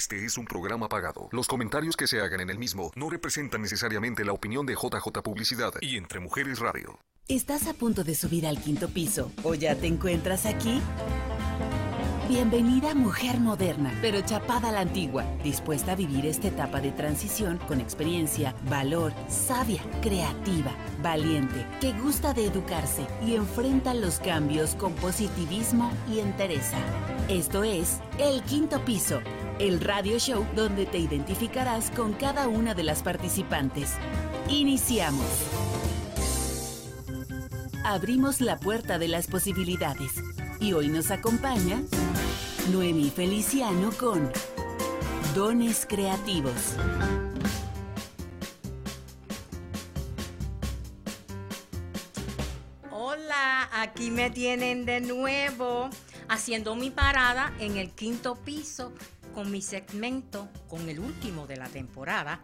Este es un programa pagado. Los comentarios que se hagan en el mismo no representan necesariamente la opinión de JJ Publicidad y Entre Mujeres Radio. ¿Estás a punto de subir al quinto piso o ya te encuentras aquí? Bienvenida mujer moderna, pero chapada a la antigua, dispuesta a vivir esta etapa de transición con experiencia, valor, sabia, creativa, valiente, que gusta de educarse y enfrenta los cambios con positivismo y entereza. Esto es El Quinto Piso, el radio show donde te identificarás con cada una de las participantes. Iniciamos. Abrimos la puerta de las posibilidades y hoy nos acompaña Noemí Feliciano con Dones Creativos. Hola, aquí me tienen de nuevo haciendo mi parada en el quinto piso con mi segmento, con el último de la temporada,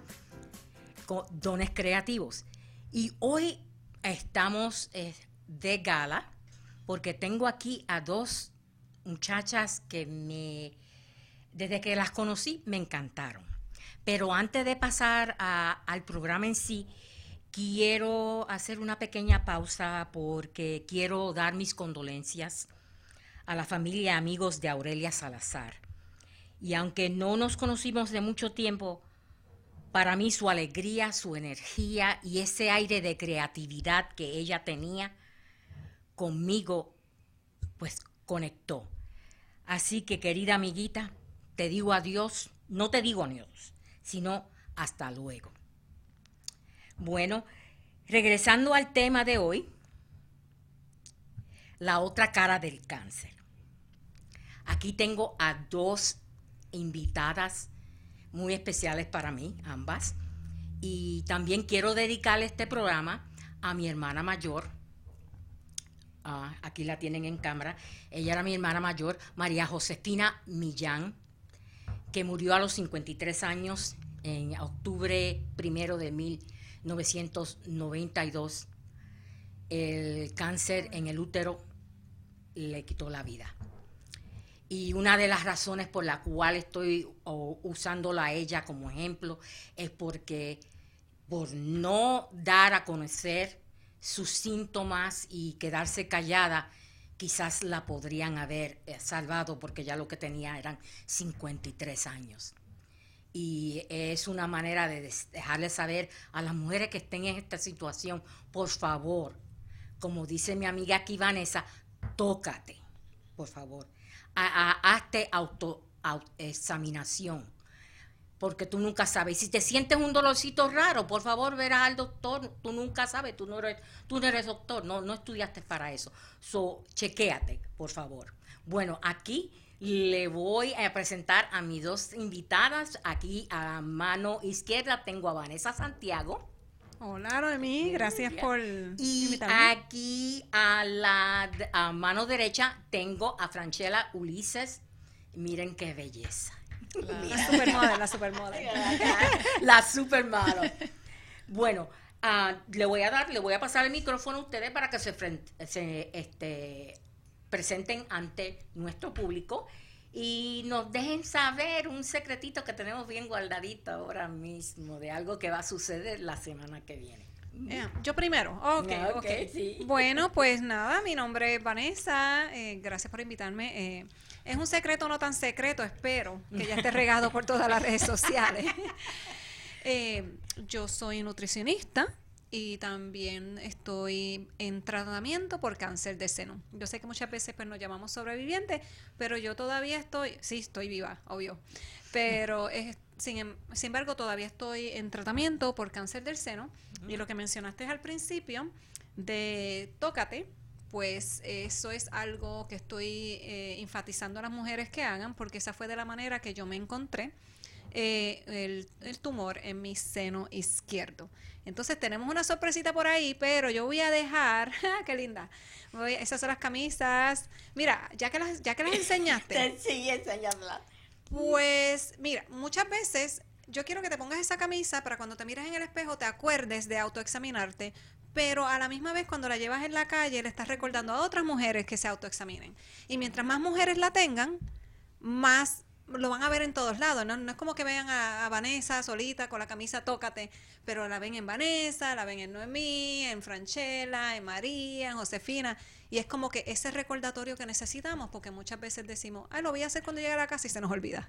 con Dones Creativos. Y hoy estamos eh, de gala porque tengo aquí a dos muchachas que me, desde que las conocí, me encantaron. Pero antes de pasar al programa en sí, quiero hacer una pequeña pausa porque quiero dar mis condolencias a la familia y amigos de Aurelia Salazar. Y aunque no nos conocimos de mucho tiempo, para mí su alegría, su energía y ese aire de creatividad que ella tenía conmigo, pues conectó. Así que querida amiguita, te digo adiós, no te digo adiós, sino hasta luego. Bueno, regresando al tema de hoy, la otra cara del cáncer. Aquí tengo a dos invitadas muy especiales para mí, ambas. Y también quiero dedicarle este programa a mi hermana mayor, Ah, aquí la tienen en cámara. Ella era mi hermana mayor, María Josefina Millán, que murió a los 53 años en octubre primero de 1992. El cáncer en el útero le quitó la vida. Y una de las razones por la cual estoy usándola a ella como ejemplo es porque por no dar a conocer sus síntomas y quedarse callada, quizás la podrían haber eh, salvado porque ya lo que tenía eran 53 años. Y es una manera de dejarle saber a las mujeres que estén en esta situación, por favor, como dice mi amiga aquí Vanessa, tócate, por favor. hazte autoexaminación porque tú nunca sabes. Si te sientes un dolorcito raro, por favor, verás al doctor. Tú nunca sabes, tú no eres, tú no eres doctor, no, no estudiaste para eso. So, chequéate, por favor. Bueno, aquí le voy a presentar a mis dos invitadas. Aquí a mano izquierda tengo a Vanessa Santiago. Hola, Noemí, gracias por y aquí a la a mano derecha tengo a Franchela Ulises. Miren qué belleza. La, supermodel, la supermodel. la supermodel. Bueno, ah, le voy a dar, le voy a pasar el micrófono a ustedes para que se, se este, presenten ante nuestro público y nos dejen saber un secretito que tenemos bien guardadito ahora mismo de algo que va a suceder la semana que viene. yo primero. Ok, okay, Bueno, pues nada, mi nombre es Vanessa. Eh, gracias por invitarme. Eh, es un secreto no tan secreto, espero que ya esté regado por todas las redes sociales. Eh, yo soy nutricionista y también estoy en tratamiento por cáncer de seno. Yo sé que muchas veces pues, nos llamamos sobrevivientes, pero yo todavía estoy, sí, estoy viva, obvio, pero es, sin, em, sin embargo todavía estoy en tratamiento por cáncer del seno. Y lo que mencionaste al principio de tócate, pues eso es algo que estoy eh, enfatizando a las mujeres que hagan, porque esa fue de la manera que yo me encontré eh, el, tumor en mi seno izquierdo. Entonces tenemos una sorpresita por ahí, pero yo voy a dejar, qué linda, esas son las camisas. Mira, ya que las, ya que las enseñaste. sí, enséñalas. Pues mira, muchas veces yo quiero que te pongas esa camisa para cuando te mires en el espejo te acuerdes de autoexaminarte, pero a la misma vez cuando la llevas en la calle le estás recordando a otras mujeres que se autoexaminen. Y mientras más mujeres la tengan, más lo van a ver en todos lados, ¿no? No es como que vean a, Vanessa solita con la camisa Tócate, pero la ven en Vanessa, la ven en Noemí, en Franchella, en María, en Josefina, y es como que ese recordatorio que necesitamos, porque muchas veces decimos, ay, lo voy a hacer cuando llegue a la casa y se nos olvida.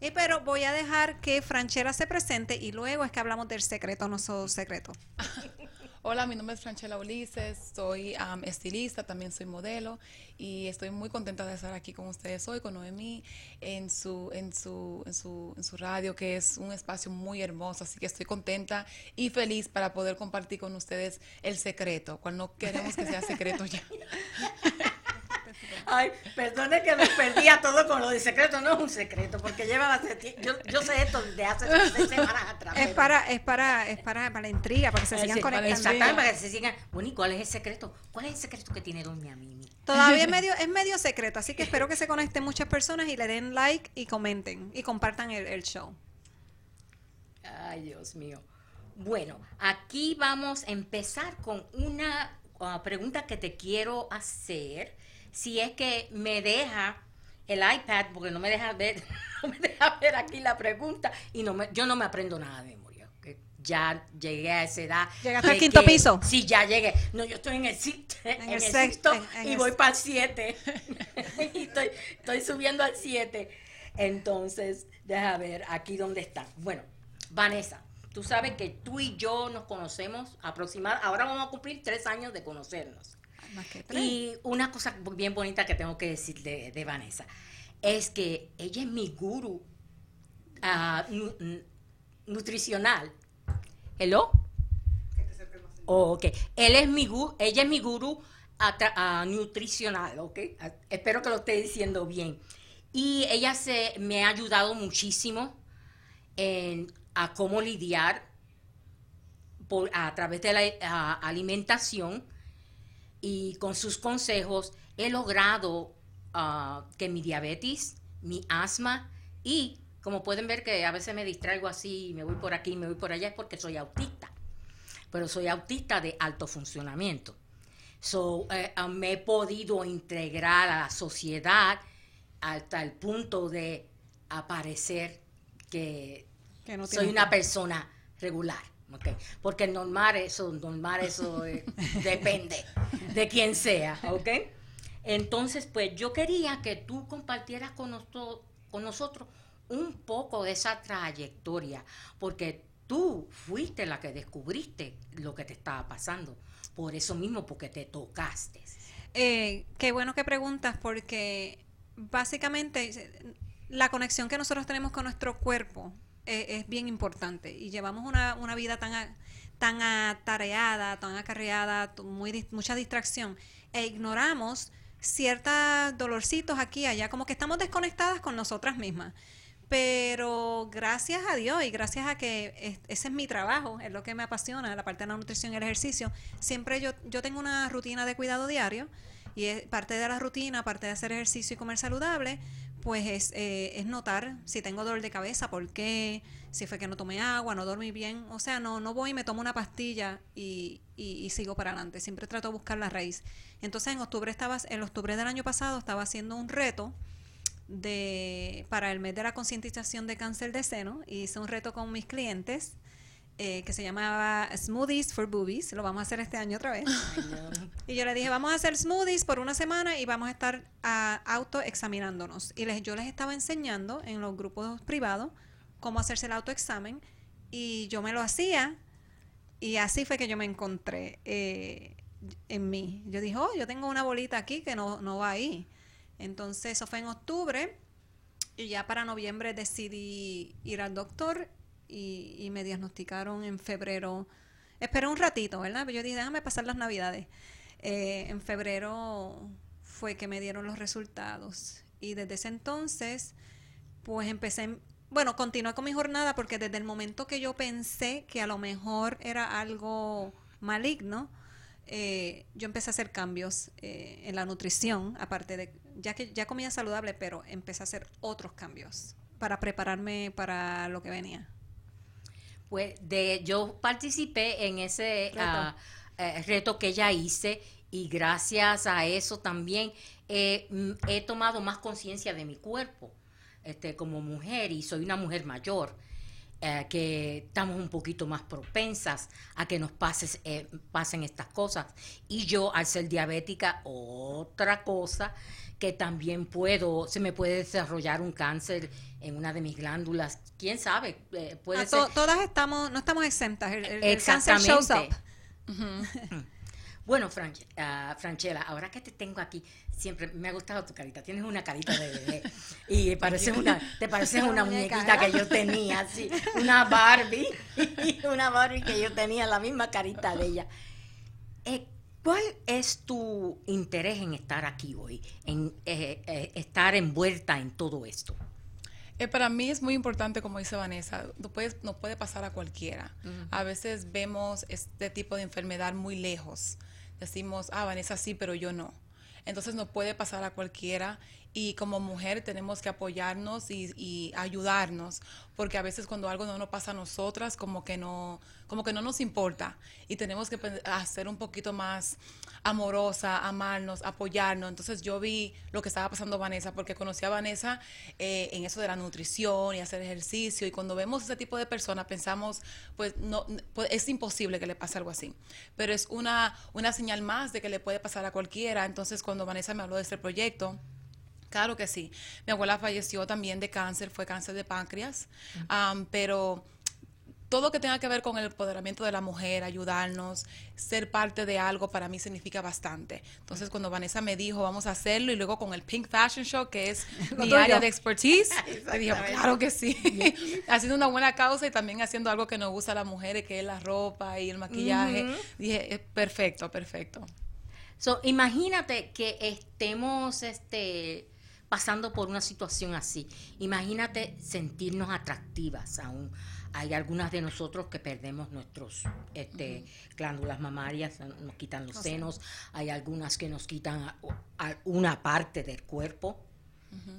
Y pero voy a dejar que Franchella se presente y luego es que hablamos del secreto, no solo secreto. Hola, mi nombre es Franchella Ulises, soy estilista, también soy modelo y estoy muy contenta de estar aquí con ustedes hoy, con Noemí, en su, en su, en su, en su radio, que es un espacio muy hermoso, así que estoy contenta y feliz para poder compartir con ustedes el secreto, cual no queremos que sea secreto ya. Ay, perdone que me perdía todo con lo de secreto, no es un secreto, porque lleva yo, yo sé esto desde hace seis semanas atrás. Es para, es para, es para, para la intriga, para que se sigan conectando. Exactamente, para que se sigan. Bueno, ¿y cuál es el secreto? ¿Cuál es el secreto que tiene Doña Mimi? Todavía es medio, es medio secreto, así que espero que se conecten muchas personas y le den like y comenten y compartan el, el show. Ay, Dios mío. Bueno, aquí vamos a empezar con una uh, pregunta que te quiero hacer si es que me deja el iPad, porque no me deja ver, no me deja ver aquí la pregunta y no me, yo no me aprendo nada de memoria. Ya llegué a esa edad. ¿Llegaste al quinto piso? Sí, ya llegué. No, yo estoy en el, en, el, sexto y voy para el siete. y estoy, estoy subiendo al siete. Entonces, deja ver aquí dónde está. Bueno, Vanessa, tú sabes que tú y yo nos conocemos aproximadamente, ahora vamos a cumplir tres años de conocernos. Y una cosa bien bonita que tengo que decir de, Vanessa es que ella es mi guru ah, nutricional. ¿Hello? Oh, ok. Él es mi guru, ella es mi guru uh, nutricional, ¿ok? espero que lo esté diciendo bien. Y ella se, me ha ayudado muchísimo en, a cómo lidiar por, a través de la alimentación y con sus consejos he logrado ah, que mi diabetes, mi asma y como pueden ver que a veces me distraigo así, me voy por aquí, me voy por allá, es porque soy autista. Pero soy autista de alto funcionamiento. So, eh, ah, me he podido integrar a la sociedad hasta el punto de aparecer que, soy una persona regular. Porque normal eso, normal eso eh, depende de quién sea, ¿ok? Entonces, pues yo quería que tú compartieras con, con nosotros un poco de esa trayectoria, porque tú fuiste la que descubriste lo que te estaba pasando. Por eso mismo, porque te tocaste. Eh, qué bueno que preguntas, porque básicamente la conexión que nosotros tenemos con nuestro cuerpo es, bien importante y llevamos una, una vida tan, tan atareada, tan acarreada, muy, mucha distracción e ignoramos ciertos dolorcitos aquí y allá, como que estamos desconectadas con nosotras mismas. Pero gracias a Dios y gracias a que ese es mi trabajo, es lo que me apasiona, la parte de la nutrición y el ejercicio, siempre yo, yo tengo una rutina de cuidado diario y es parte de la rutina, parte de hacer ejercicio y comer saludable, pues es, eh, es, notar si tengo dolor de cabeza, por qué, si fue que no tomé agua, no dormí bien. O sea, no, no voy y me tomo una pastilla y, y, sigo para adelante. Siempre trato de buscar la raíz. Entonces en octubre estaba, en octubre del año pasado estaba haciendo un reto de para el mes de la concientización de cáncer de seno. Hice un reto con mis clientes eh, que se llamaba Smoothies for Boobies. Lo vamos a hacer este año otra vez. y yo le dije, vamos a hacer smoothies por una semana y vamos a estar ah, autoexaminándonos. Y les, yo les estaba enseñando en los grupos privados cómo hacerse el autoexamen. Y yo me lo hacía. Y así fue que yo me encontré eh, en mí. Yo dije, oh, yo tengo una bolita aquí que no, no va ahí. Entonces, eso fue en octubre. Y ya para noviembre decidí ir al doctor y, me diagnosticaron en febrero. Esperé un ratito, ¿verdad? Pero yo dije, déjame pasar las navidades. Eh, en febrero fue que me dieron los resultados. Y desde ese entonces, pues empecé, bueno, continué con mi jornada porque desde el momento que yo pensé que a lo mejor era algo maligno, eh, yo empecé a hacer cambios eh, en la nutrición, aparte de, ya que ya comía saludable, pero empecé a hacer otros cambios para prepararme para lo que venía. Pues de, yo participé en ese reto, eh, reto que ella hice y gracias a eso también he tomado más conciencia de mi cuerpo. este, como mujer y soy una mujer mayor, eh, que estamos un poquito más propensas a que nos pases, eh, pasen estas cosas. Y yo, al ser diabética, otra cosa que también puedo, se me puede desarrollar un cáncer en una de mis glándulas, quién sabe, eh, puede Ah, ser. to- todas estamos, no estamos exentas. El, el- el cáncer shows up. Exactamente. Bueno, Franch- ah, Franchella, ahora que te tengo aquí, siempre me ha gustado tu carita. Tienes una carita de bebé. Y pareces una, te pareces una muñequita que yo tenía, así. Una Barbie. Una Barbie que yo tenía, la misma carita de ella. Eh, ¿Cuál es tu interés en estar aquí hoy? En eh, eh, estar envuelta en todo esto. Eh, para mí es muy importante, como dice Vanessa, no puede, no puede pasar a cualquiera. A veces vemos este tipo de enfermedad muy lejos. Decimos, ah, Vanessa sí, pero yo no. Entonces no puede pasar a cualquiera y como mujer tenemos que apoyarnos y, ayudarnos, porque a veces cuando algo no nos pasa a nosotras, como que no, como que no nos importa y tenemos que hacer un poquito más amorosa, amarnos, apoyarnos. Entonces yo vi lo que estaba pasando Vanessa, porque conocí a Vanessa eh, en eso de la nutrición y hacer ejercicio, y cuando vemos ese tipo de personas pensamos, pues no, pues, es imposible que le pase algo así, pero es una, una señal más de que le puede pasar a cualquiera. Entonces cuando Vanessa me habló de este proyecto, Claro que sí. Mi abuela falleció también de cáncer, fue cáncer de páncreas, am, pero todo que tenga que ver con el empoderamiento de la mujer, ayudarnos, ser parte de algo, para mí significa bastante. Entonces, cuando Vanessa me dijo, vamos a hacerlo, y luego con el Pink Fashion Show, que es mi tuyo. área de expertise, le dije, claro que sí. haciendo una buena causa y también haciendo algo que nos gusta a las mujeres, que es la ropa y el maquillaje. Dije, "Eh, perfecto, perfecto. So, imagínate que estemos este, pasando por una situación así. Imagínate sentirnos atractivas aún. Hay algunas de nosotros que perdemos nuestros este, glándulas mamarias, nos quitan los senos. Hay algunas que nos quitan a- a una parte del cuerpo.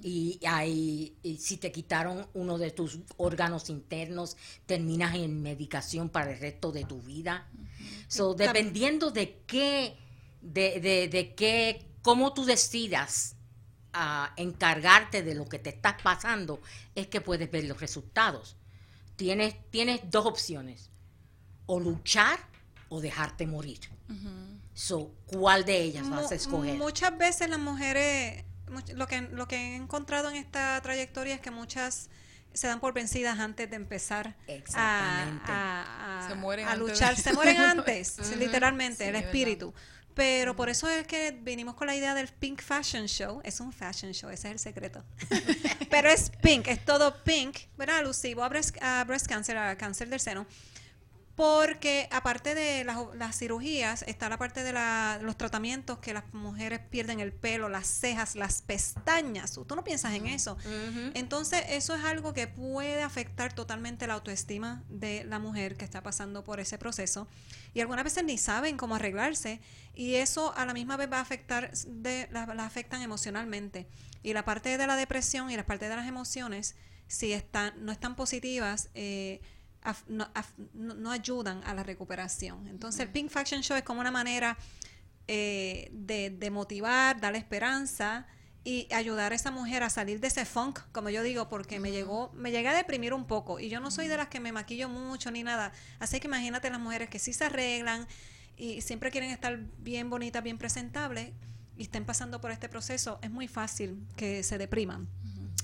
Y, hay, y si te quitaron uno de tus órganos internos, terminas en medicación para el resto de tu vida. So, dependiendo de qué, de, de, de qué, cómo tú decidas a encargarte de lo que te está pasando, es que puedes ver los resultados. Tienes, tienes dos opciones, o luchar o dejarte morir. So, ¿Cuál de ellas vas a escoger? Muchas veces las mujeres, lo que, lo que he encontrado en esta trayectoria es que muchas se dan por vencidas antes de empezar a, Exactamente. a- a- Se mueren a antes de- luchar. Se mueren antes, literalmente, Sí, el verdad. Pero por eso es que vinimos con la idea del Pink Fashion Show. Es un fashion show, ese es el secreto. Pero es pink, es todo pink, ¿verdad? Alusivo a breast, a breast cancer, a cáncer del seno. Porque aparte de las, las cirugías, está la parte de la- los tratamientos que las mujeres pierden el pelo, las cejas, las pestañas. Tú no piensas en eso. Entonces, eso es algo que puede afectar totalmente la autoestima de la mujer que está pasando por ese proceso. Y algunas veces ni saben cómo arreglarse. Y eso a la misma vez va a afectar, de, la, la afectan emocionalmente. Y la parte de la depresión y la parte de las emociones, si están, no están positivas, eh, af- no, af- no- no ayudan a la recuperación. Entonces, el Pink Fashion Show es como una manera eh, de, de motivar, darle esperanza y ayudar a esa mujer a salir de ese funk, como yo digo, porque me llegó, me llegué a deprimir un poco y yo no soy de las que me maquillo mucho ni nada. Así que imagínate las mujeres que sí se arreglan y siempre quieren estar bien bonitas, bien presentables y estén pasando por este proceso, es muy fácil que se depriman.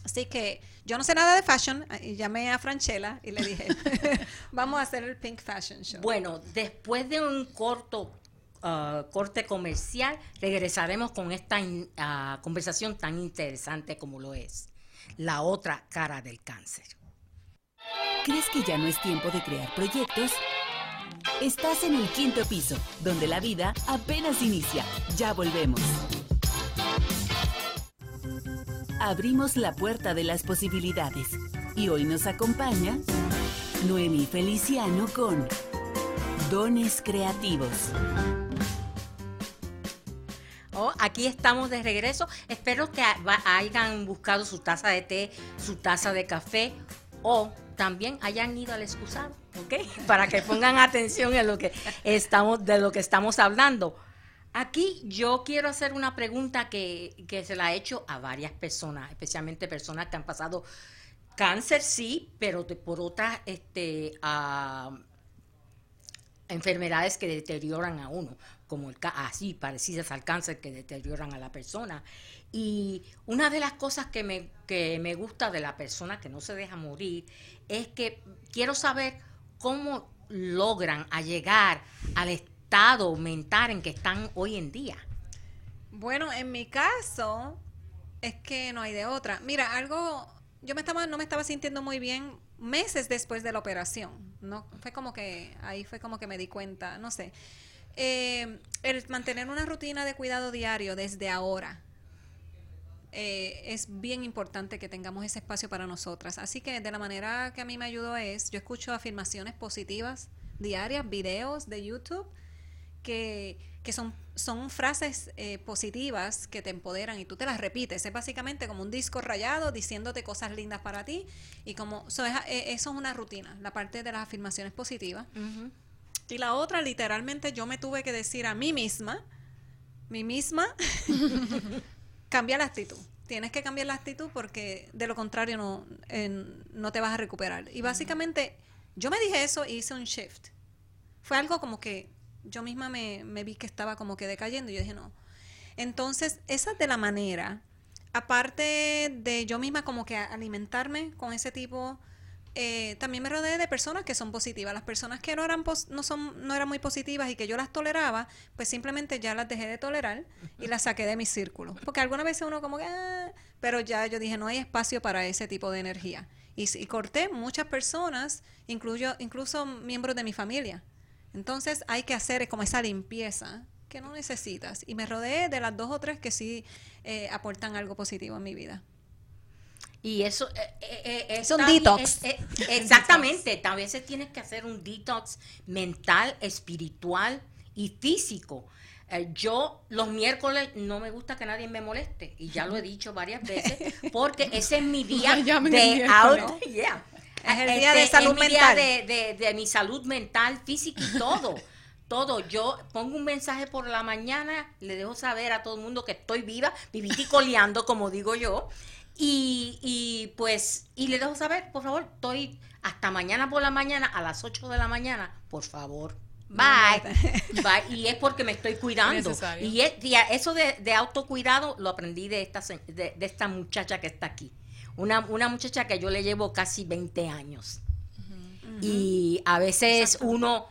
Así que yo no sé nada de fashion y llamé a Franchella y le dije, vamos a hacer el Pink Fashion Show. Bueno, después de un corto ah, corte comercial, regresaremos con esta in- ah, conversación tan interesante como lo es la otra cara del cáncer. ¿Crees que ya no es tiempo de crear proyectos? Estás en el quinto piso, donde la vida apenas inicia. Ya volvemos. Abrimos la puerta de las posibilidades y hoy nos acompaña Noemí Feliciano con Dones Creativos. Oh, aquí estamos de regreso. Espero que hayan buscado su taza de té, su taza de café o también hayan ido al excusado, ¿ok? Para que pongan atención en lo que estamos, de lo que estamos hablando. Aquí yo quiero hacer una pregunta que, que se la he hecho a varias personas, especialmente personas que han pasado cáncer, sí, pero por otras este, enfermedades que deterioran a uno, como el así parecidas al cáncer que deterioran a la persona. Y una de las cosas que me, que me gusta de la persona que no se deja morir es que quiero saber cómo logran llegar al estado mental en que están hoy en día. Bueno, en mi caso es que no hay de otra. Mira, algo, yo me estaba, no me estaba sintiendo muy bien meses después de la operación. No, fue como que ahí fue como que me di cuenta, no sé. Eh, el mantener una rutina de cuidado diario desde ahora eh, es bien importante que tengamos ese espacio para nosotras. Así que de la manera que a mí me ayudó es, yo escucho afirmaciones positivas diarias, videos de YouTube, que, que son, son frases eh, positivas que te empoderan y tú te las repites. Es básicamente como un disco rayado diciéndote cosas lindas para ti y como eso es, eh, eso es una rutina, la parte de las afirmaciones positivas. Y la otra, literalmente, yo me tuve que decir a mí misma, mí misma, cambia la actitud. Tienes que cambiar la actitud porque de lo contrario no, no te vas a recuperar. Y básicamente yo me dije eso y hice un shift. Fue algo como que yo misma me, vi que estaba como que decayendo y yo dije no. Entonces, esa es de la manera, aparte de yo misma como que alimentarme con ese tipo eh, también me rodeé de personas que son positivas. Las personas que no eran, no, son, no eran muy positivas y que yo las toleraba, pues simplemente ya las dejé de tolerar y las saqué de mi círculo. Porque alguna vez uno como que, ah", pero ya yo dije, no hay espacio para ese tipo de energía. Y, corté muchas personas, incluyo, incluso miembros de mi familia. Entonces hay que hacer como esa limpieza que no necesitas. Y me rodeé de las dos o tres que sí eh, aportan algo positivo en mi vida. Y eso eh, eh, eh es un detox. exactamente, también veces tienes que hacer un detox mental, espiritual y físico. Eh, yo los miércoles no me gusta que nadie me moleste y ya lo he dicho varias veces porque ese es mi día de out, Es el día de este, salud mental. de, de, mi salud mental, física y todo. todo. Yo pongo un mensaje por la mañana, le dejo saber a todo el mundo que estoy viva, viviticoleando, como digo yo. Y, y pues, y le dejo saber, por favor, estoy hasta mañana por la mañana, a las 8 de la mañana, por favor. Bye. Bye. Y es porque me estoy cuidando. Y, eso de, autocuidado lo aprendí de esta, de, esta muchacha que está aquí. Una, una muchacha que yo le llevo casi 20 años. Y a veces uno,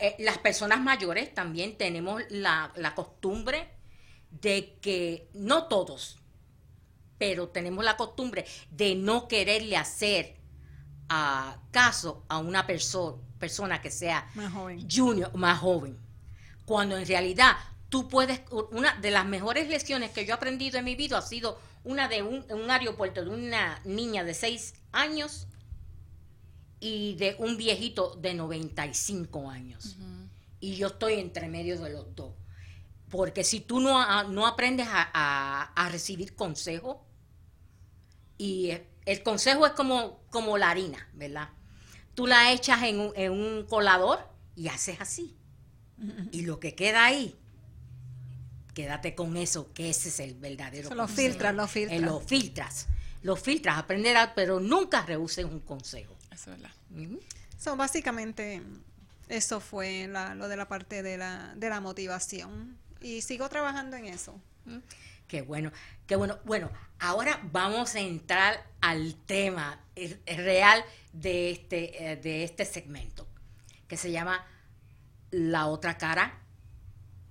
eh, las personas mayores también tenemos la, la costumbre de que, no todos, pero tenemos la costumbre de no quererle hacer uh, caso a una persona que sea más joven. junior, más joven. Cuando en realidad tú puedes, una de las mejores lecciones que yo he aprendido en mi vida ha sido una de un, un aeropuerto de una niña de 6 años y de un viejito de 95 años. Y yo estoy entre medio de los dos. Porque si tú no, no aprendes a, a recibir consejo, y el consejo es como, como la harina, ¿verdad? Tú la echas en un, en un colador y haces así. Y lo que queda ahí, quédate con eso, que ese es el verdadero. Lo filtras, lo filtras. lo filtras. Lo filtras, aprenderás, pero nunca rehuses un consejo. Eso es verdad. So, básicamente, eso fue lo de la parte de la, de la motivación. Y sigo trabajando en eso. Qué bueno, qué bueno. Bueno, ahora vamos a entrar al tema real de este, eh, de este segmento, que se llama La otra cara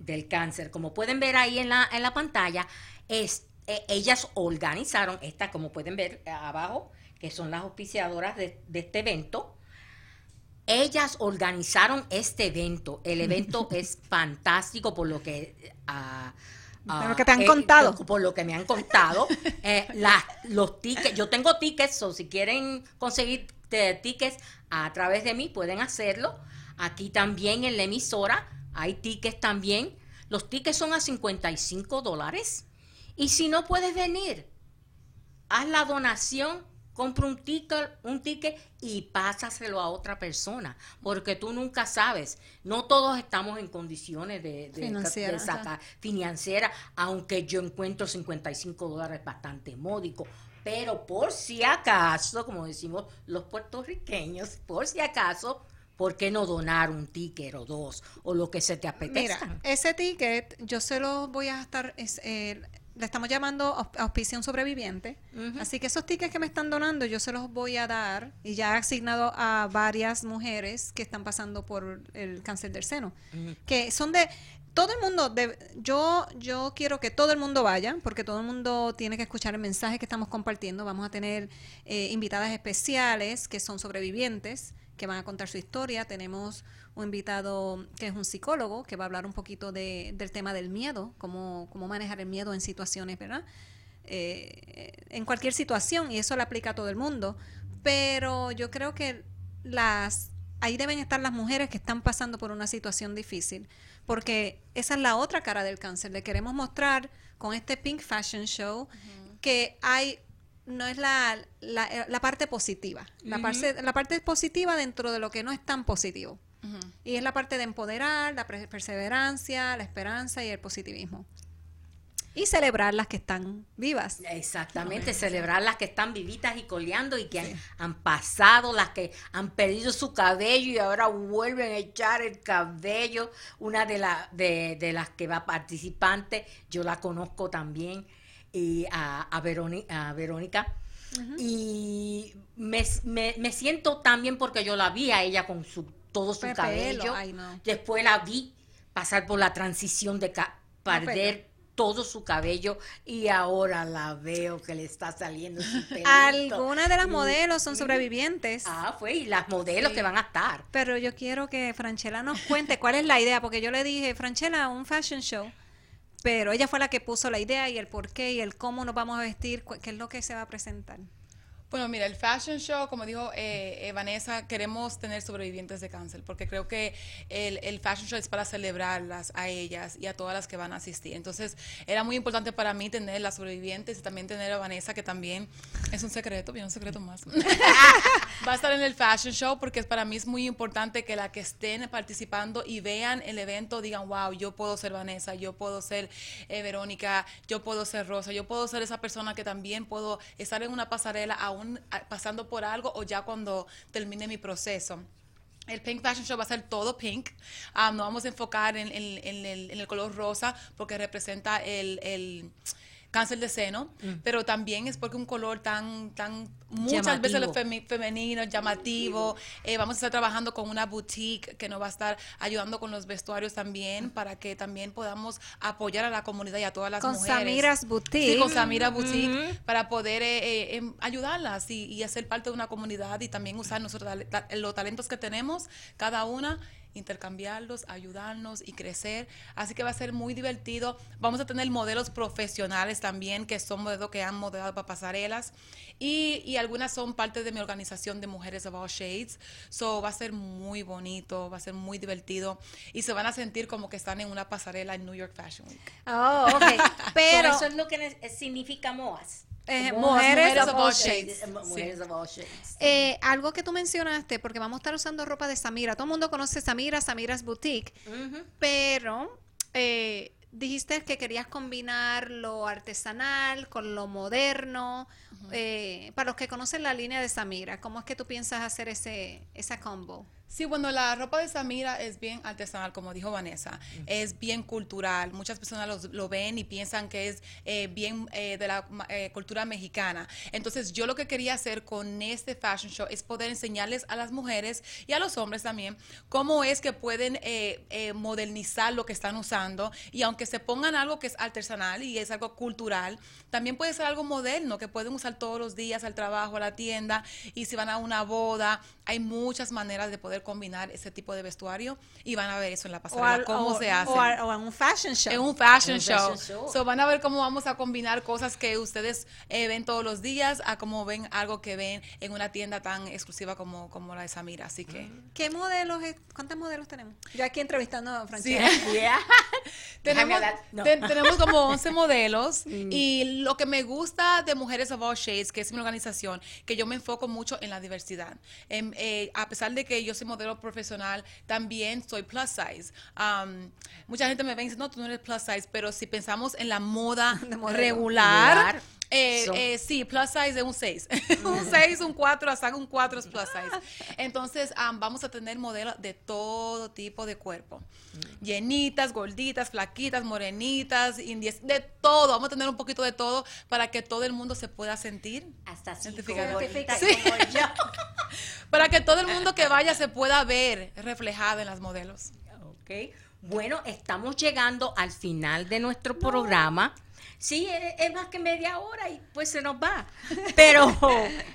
del cáncer. Como pueden ver ahí en la, en la pantalla, es, e, ellas organizaron, esta como pueden ver abajo, que son las auspiciadoras de, este evento, ellas organizaron este evento. El evento es fantástico por lo que... Uh, por lo que te han eh, contado. Por lo que me han contado. Eh, los tickets, yo tengo tickets, o si quieren conseguir tickets a través de mí, pueden hacerlo. Aquí también en la emisora hay tickets también. Los tickets son a 55 dólares. Y si no puedes venir, haz la donación compra un ticket, un ticket y pásaselo a otra persona, porque tú nunca sabes. No todos estamos en condiciones de, de, sacar financiera, aunque yo encuentro 55 dólares bastante módico. Pero por si acaso, como decimos los puertorriqueños, por si acaso, ¿por qué no donar un ticket o dos o lo que se te apetezca? Mira, ese ticket yo se lo voy a estar, eh, le estamos llamando auspicio sobreviviente. Así que esos tickets que me están donando, yo se los voy a dar y ya he asignado a varias mujeres que están pasando por el cáncer del seno, que son de todo el mundo, de, yo, yo quiero que todo el mundo vaya, porque todo el mundo tiene que escuchar el mensaje que estamos compartiendo. Vamos a tener eh, invitadas especiales que son sobrevivientes, que van a contar su historia. Tenemos un invitado que es un psicólogo, que va a hablar un poquito de, del tema del miedo, cómo, cómo manejar el miedo en situaciones, ¿verdad? Eh, en cualquier situación, y eso le aplica a todo el mundo. Pero yo creo que las ahí deben estar las mujeres que están pasando por una situación difícil, porque esa es la otra cara del cáncer. Le queremos mostrar con este Pink Fashion Show que hay no es la, la, parte positiva, la, parte, la parte positiva dentro de lo que no es tan positivo. Y es la parte de empoderar, la perseverancia, la esperanza y el positivismo. Y celebrar las que están vivas. Exactamente, celebrar las que están vivitas y coleando y que han, pasado, las que han perdido su cabello y ahora vuelven a echar el cabello. Una de, la, de, de las que va participante, yo la conozco también, y a, a, Verónica. Y me, me, siento también porque yo la vi a ella con su todo su cabello. Después la vi pasar por la transición de perder todo su cabello y ahora la veo que le está saliendo su Algunas de las modelos son sobrevivientes. Ah, fue, y las modelos que van a estar. Pero yo quiero que Franchela nos cuente cuál es la idea, porque yo le dije, Franchela, un fashion show pero ella fue la que puso la idea y el por qué y el cómo nos vamos a vestir, qué es lo que se va a presentar. Bueno, mira, el fashion show, como dijo eh, eh, Vanessa, queremos tener sobrevivientes de cáncer, porque creo que el, el, fashion show es para celebrarlas a ellas y a todas las que van a asistir. Entonces, era muy importante para mí tener las sobrevivientes y también tener a Vanessa, que también es un secreto, viene un secreto más. Va a estar en el fashion show porque para mí es muy importante que la que estén participando y vean el evento digan, wow, yo puedo ser Vanessa, yo puedo ser eh, Verónica, yo puedo ser Rosa, yo puedo ser esa persona que también puedo estar en una pasarela a pasando por algo o ya cuando termine mi proceso. El Pink Fashion Show va a ser todo pink. Um, no vamos a enfocar en, el, color rosa porque representa el cáncer de seno, mm. pero también es porque un color tan, tan muchas veces femenino, llamativo. Eh, vamos a estar trabajando con una boutique que nos va a estar ayudando con los vestuarios también para que también podamos apoyar a la comunidad y a todas las mujeres. Con Samiras Boutique. Sí, con Samira Boutique para poder eh, eh, em, ayudarlas y, y, hacer parte de una comunidad y también usar nosotros los talentos que tenemos cada una intercambiarlos, ayudarnos y crecer. Así que va a ser muy divertido. Vamos a tener modelos profesionales también, que son modelos que han modelado para pasarelas. Y, y algunas son parte de mi organización de Mujeres of All Shades. So va a ser muy bonito, va a ser muy divertido. Y se van a sentir como que están en una pasarela en New York Fashion Week. Oh, ok. Pero eso es lo que significa MOAS. Eh, mujeres, of all shades. Eh, algo que tú mencionaste, porque vamos a estar usando ropa de Samira. Todo el mundo conoce Samira, Samira's Boutique, pero eh, dijiste que querías combinar lo artesanal con lo moderno. para los que conocen la línea de Samira, ¿cómo es que tú piensas hacer ese esa combo? Sí, bueno, la ropa de Samira es bien artesanal, como dijo Vanessa, es bien cultural. Muchas personas lo, ven y piensan que es eh, bien eh, de la eh, cultura mexicana. Entonces, yo lo que quería hacer con este fashion show es poder enseñarles a las mujeres y a los hombres también cómo es que pueden modernizar lo que están usando y aunque se pongan algo que es artesanal y es algo cultural, también puede ser algo moderno que pueden usar todos los días al trabajo, a la tienda y si van a una boda, hay muchas maneras de poder combinar ese tipo de vestuario y van a ver eso en la pasarela, cómo se hace. O, en un fashion show. En un fashion, show. So van a ver cómo vamos a combinar cosas que ustedes eh, ven todos los días a cómo ven algo que ven en una tienda tan exclusiva como, como la de Samira. Así que. ¿Qué modelos, cuántos modelos tenemos? Yo aquí entrevistando a Francesca. tenemos, tenemos como 11 modelos mm. y lo que me gusta de Mujeres of All Shades, que es mi organización, que yo me enfoco mucho en la diversidad. Eh, a pesar de que yo soy modelo profesional, también soy plus size. Um, mucha gente me ve y dice, no, tú no eres plus size, pero si pensamos en la moda regular eh, eh, sí, plus size es un 6. un 6, un 4, hasta un 4 es plus size. Entonces, vamos a tener modelos de todo tipo de cuerpo. Mm. Llenitas, gorditas, flaquitas, morenitas, indies, de todo. Vamos a tener un poquito de todo para que todo el mundo se pueda sentir. Hasta así sí. para que todo el mundo que vaya se pueda ver reflejado en las modelos. Ok. Bueno, estamos llegando al final de nuestro programa. Sí, es, más que media hora y pues se nos va. Pero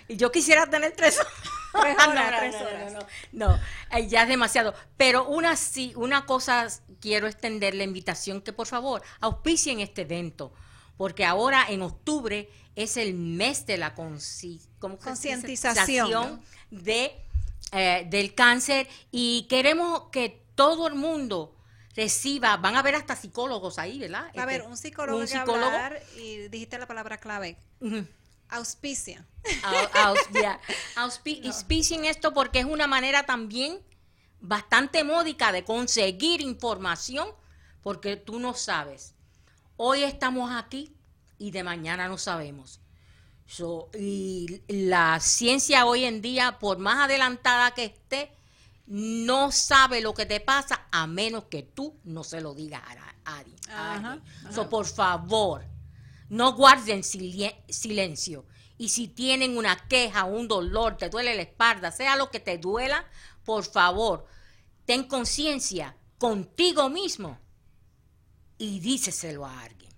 yo quisiera tener tres horas. Tres horas, no, no, no, ya es demasiado. Pero una sí, una cosa quiero extender la invitación que por favor auspicien este evento, porque ahora en octubre es el mes de la concientización de, eh, del cáncer y queremos que todo el mundo reciba, van a ver hasta psicólogos ahí, ¿verdad? a ver, este, un psicólogo, un psicólogo. Hablar y dijiste la palabra clave. Auspicia. Auspicien esto porque es una manera también bastante módica de conseguir información porque tú no sabes. Hoy estamos aquí y de mañana no sabemos. y la ciencia hoy en día, por más adelantada que esté, no sabe lo que te pasa a menos que tú no se lo digas a, alguien. So, por favor, no guarden silencio. Y si tienen una queja, un dolor, te duele la espalda, sea lo que te duela, por favor, ten conciencia contigo mismo y díceselo a alguien.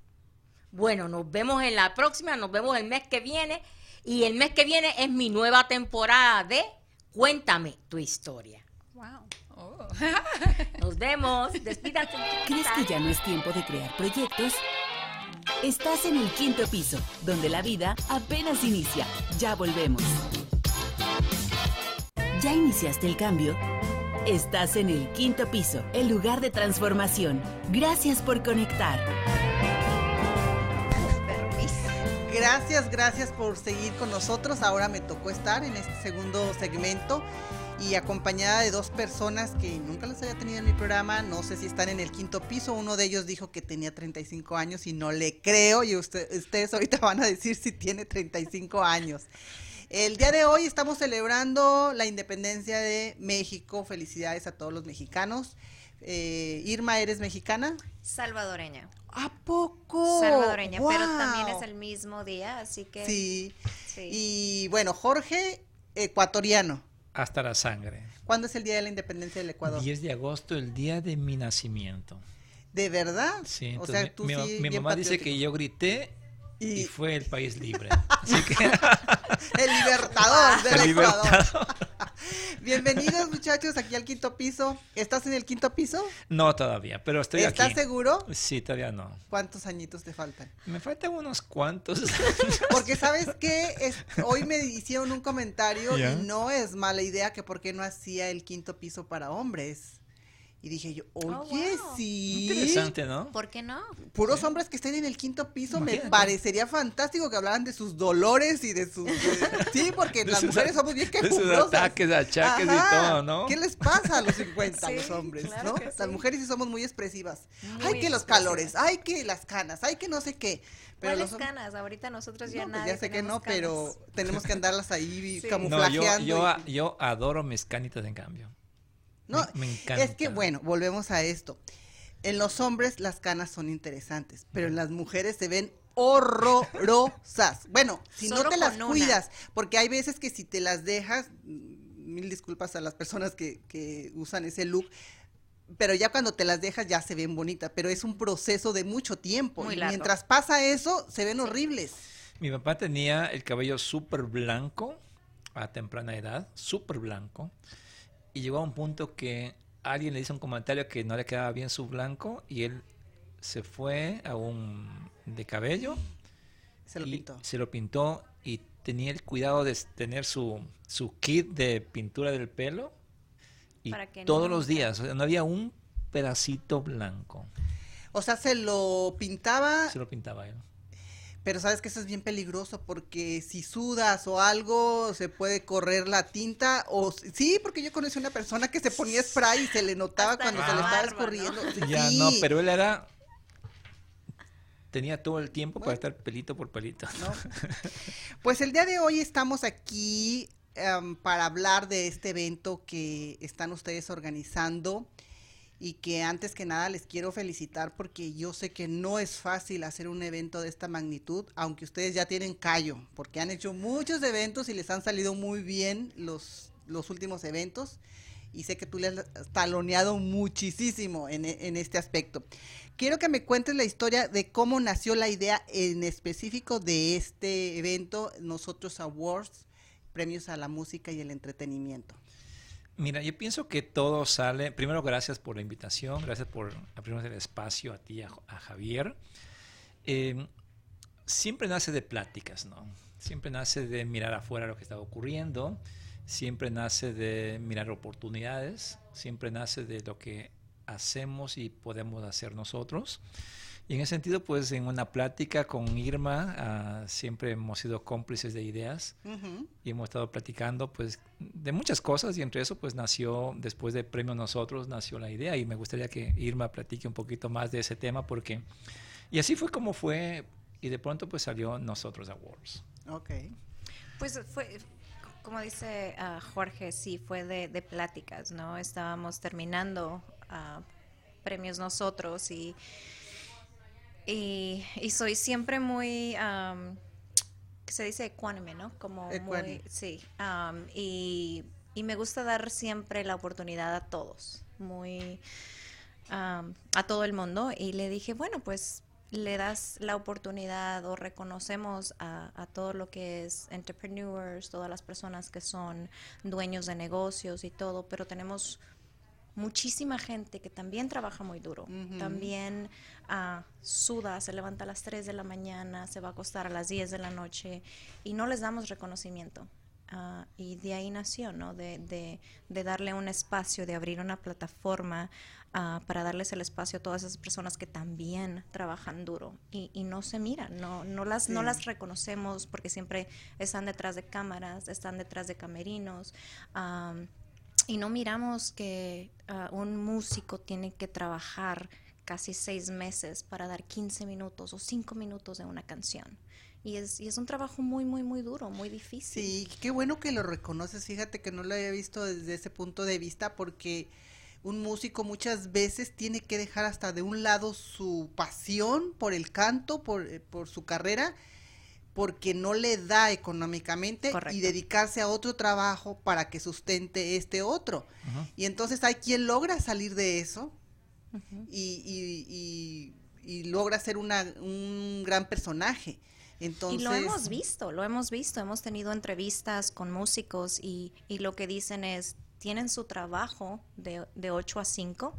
Bueno, nos vemos en la próxima, nos vemos el mes que viene. Y el mes que viene es mi nueva temporada de Cuéntame tu historia. Oh. Nos vemos. Despídate. ¿Crees que ya no es tiempo de crear proyectos? Estás en el quinto piso, donde la vida apenas inicia. Ya volvemos. ¿Ya iniciaste el cambio? Estás en el quinto piso, el lugar de transformación. Gracias por conectar. Gracias, gracias por seguir con nosotros. Ahora me tocó estar en este segundo segmento y acompañada de dos personas que nunca las había tenido en mi programa. No sé si están en el quinto piso. Uno de ellos dijo que tenía 35 años y no le creo. Y ustedes ahorita van a decir si tiene 35 años. El día de hoy estamos celebrando la independencia de México. Felicidades a todos los mexicanos. Eh, Irma, ¿eres mexicana? Salvadoreña. ¿A poco? Salvadoreña, pero también es el mismo día, así que... sí. Y bueno, Jorge, ecuatoriano hasta la sangre. ¿Cuándo es el Día de la Independencia del Ecuador? 10 de agosto, el día de mi nacimiento. ¿De verdad? Sí, o sea, tú mi, sí, mi mamá dice que yo grité y, fue el país libre. Así que... el libertador del el Ecuador. Bienvenidos muchachos aquí al quinto piso. ¿Estás en el quinto piso? No todavía, pero estoy aquí. ¿Estás seguro? Sí, todavía no. ¿Cuántos añitos te faltan? Me faltan unos cuantos. Porque sabes que hoy me hicieron un comentario y no es mala idea que por qué no hacía el quinto piso para hombres. Y dije yo, oh, oye, sí. Interesante, ¿no? ¿Por qué no? Puros hombres que estén en el quinto piso, me parecería fantástico que hablaran de sus dolores y de sus... sí, porque las mujeres somos bien quejumbrosas. De sus ataques, achaques y todo, ¿no? ¿Qué les pasa a los 50 a los hombres, no? Las mujeres sí somos muy expresivas. ay, que los calores, ay, que las canas, ay, que no sé qué. Pero ¿Cuáles canas? Ahorita nosotros ya no, pues Ya sé que no, pero tenemos que andarlas ahí camuflajeando. yo, yo adoro mis canitas en cambio. No, me, encanta. Es que, bueno, volvemos a esto. En los hombres las canas son interesantes, pero en las mujeres se ven horrorosas. Bueno, si no te las cuidas, porque hay veces que si te las dejas, mil disculpas a las personas que, que usan ese look, pero ya cuando te las dejas ya se ven bonitas, pero es un proceso de mucho tiempo. y mientras pasa eso, se ven horribles. Mi papá tenía el cabello súper blanco a temprana edad, súper blanco, y llegó a un punto que alguien le hizo un comentario que no le quedaba bien su blanco y él se fue a un de cabello. Se lo pintó. Se lo pintó y tenía el cuidado de tener su, su kit de pintura del pelo y todos los días, no había un pedacito blanco. O sea, se lo pintaba. Se lo pintaba él. Pero sabes que eso es bien peligroso porque si sudas o algo se puede correr la tinta o sí, porque yo conocí una persona que se ponía spray y se le notaba cuando se le estaba escurriendo. Ya no, pero él era tenía todo el tiempo para estar pelito por pelito. Pues el día de hoy estamos aquí em, para hablar de este evento que están ustedes organizando y que antes que nada les quiero felicitar porque yo sé que no es fácil hacer un evento de esta magnitud, aunque ustedes ya tienen callo, porque han hecho muchos eventos y les han salido muy bien los, los últimos eventos y sé que tú le has taloneado muchísimo en, en este aspecto. Quiero que me cuentes la historia de cómo nació la idea en específico de este evento, Nosotros Awards, premios a la música y el entretenimiento. Mira, yo pienso que todo sale, primero gracias por la invitación, gracias por abrirnos el espacio a ti, a, Javier. Eh, siempre nace de pláticas, ¿no? Siempre nace de mirar afuera lo que está ocurriendo, siempre nace de mirar oportunidades, siempre nace de lo que hacemos y podemos hacer nosotros. Y en ese sentido, pues en una plática con Irma, ah, siempre hemos sido cómplices de ideas y hemos estado platicando pues de muchas cosas y entre eso pues nació, después del premio Nosotros, nació la idea y me gustaría que Irma platique un poquito más de ese tema porque... Y así fue como fue y de pronto pues salió Nosotros Awards. Ok. Pues fue, como dice ah, Jorge, sí, fue de, de, pláticas, ¿no? Estábamos terminando uh, premios nosotros y y, soy siempre muy, um, se dice ecuánime, ¿no? Como muy, sí. y, y, me gusta dar siempre la oportunidad a todos, muy, a todo el mundo. Y le dije, bueno, pues le das la oportunidad o reconocemos a, a, todo lo que es entrepreneurs, todas las personas que son dueños de negocios y todo, pero tenemos muchísima gente que también trabaja muy duro, también uh, suda, se levanta a las 3 de la mañana, se va a acostar a las 10 de la noche y no les damos reconocimiento. Uh, y de ahí nació, ¿no? De, de, de, darle un espacio, de abrir una plataforma uh, para darles el espacio a todas esas personas que también trabajan duro y, y no se miran, no, no, las, no las reconocemos porque siempre están detrás de cámaras, están detrás de camerinos. Um, y no miramos que ah, un músico tiene que trabajar casi seis meses para dar 15 minutos o 5 minutos de una canción. Y es, y es un trabajo muy, muy, muy duro, muy difícil. Sí, qué bueno que lo reconoces. Fíjate que no lo había visto desde ese punto de vista porque un músico muchas veces tiene que dejar hasta de un lado su pasión por el canto, por, eh, por su carrera porque no le da económicamente y dedicarse a otro trabajo para que sustente este otro. Y entonces hay quien logra salir de eso y, logra ser una, un gran personache. Entonces, y lo hemos visto, lo hemos visto, hemos tenido entrevistas con músicos y, lo que dicen es, tienen su trabajo de, de 8 a 5,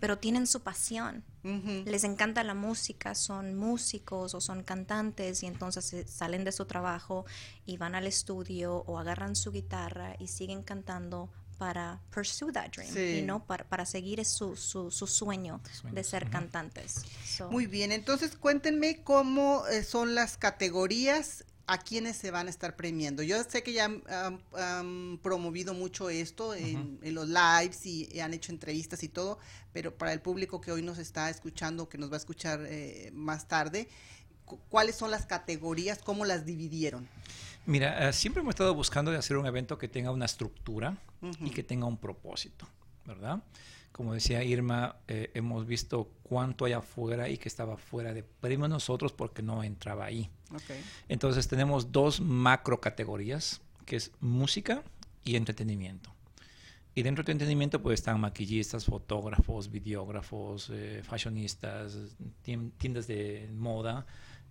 pero tienen su pasión. Les encanta la música, son músicos o son cantantes y entonces salen de su trabajo y van al estudio o agarran su guitarra y siguen cantando para pursue that dream, y no para, para seguir su, su, su sueño, de ser cantantes. Muy bien, entonces cuéntenme cómo eh, son las categorías a quienes se van a estar premiando. Yo sé que ya han, promovido mucho esto en, los lives y, han hecho entrevistas y todo, pero para el público que hoy nos está escuchando, que nos va a escuchar eh, más tarde, ¿cuáles son las categorías? ¿Cómo las dividieron? Mira, eh, siempre hemos estado buscando de hacer un evento que tenga una estructura y que tenga un propósito, ¿verdad? Como decía Irma, eh, hemos visto cuánto hay afuera y que estaba fuera de premio nosotros porque no entraba ahí. Entonces tenemos dos macro categorías, que es música y entretenimiento. Y dentro de entretenimiento pues están maquillistas, fotógrafos, videógrafos, eh, fashionistas, tiendas de moda,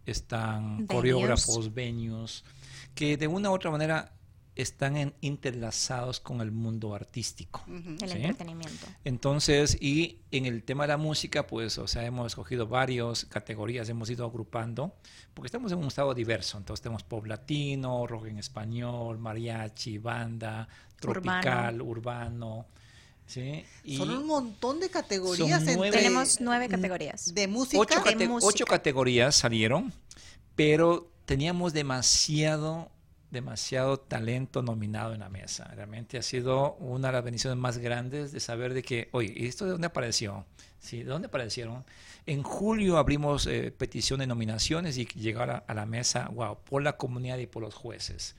están coreógrafos, venues, que de una u otra manera están interlazados con el mundo artístico. El entretenimiento. Entonces, y en el tema de la música, pues, o sea, hemos escogido varias categorías, hemos ido agrupando, porque estamos en un estado diverso. Entonces, tenemos pop latino, rock en español, mariachi, banda, tropical, urbano. ¿sí? son un montón de categorías. tenemos nueve categorías. De música. de música. ocho categorías salieron, pero teníamos demasiado demasiado talento nominado en la mesa. Realmente ha sido una de las bendiciones más grandes de saber de que, oye, ¿y esto de dónde apareció? ¿Sí? ¿De dónde aparecieron? En julio abrimos eh, petición de nominaciones y llegar a, la mesa, wow, por la comunidad y por los jueces.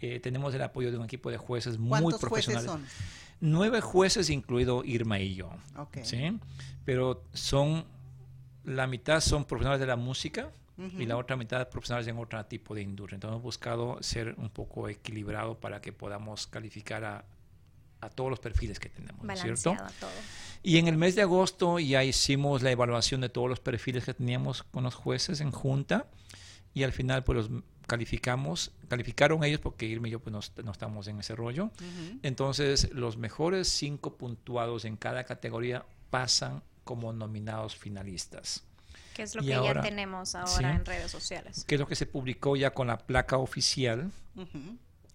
Eh, tenemos el apoyo de un equipo de jueces muy profesionales. Jueces son? Nueve jueces, incluido Irma y yo. ¿sí? Pero son, la mitad son profesionales de la música, y la otra mitad profesionales en otro tipo de industria. Entonces hemos buscado ser un poco equilibrado para que podamos calificar a, a todos los perfiles que tenemos, ¿cierto? Todo. Y en el mes de agosto ya hicimos la evaluación de todos los perfiles que teníamos con los jueces en junta y al final pues los calificamos, calificaron ellos porque Irma y yo pues no, estamos en ese rollo. Entonces los mejores cinco puntuados en cada categoría pasan como nominados finalistas. Que es lo que ya tenemos ahora en redes sociales. Que es lo que se publicó ya con la placa oficial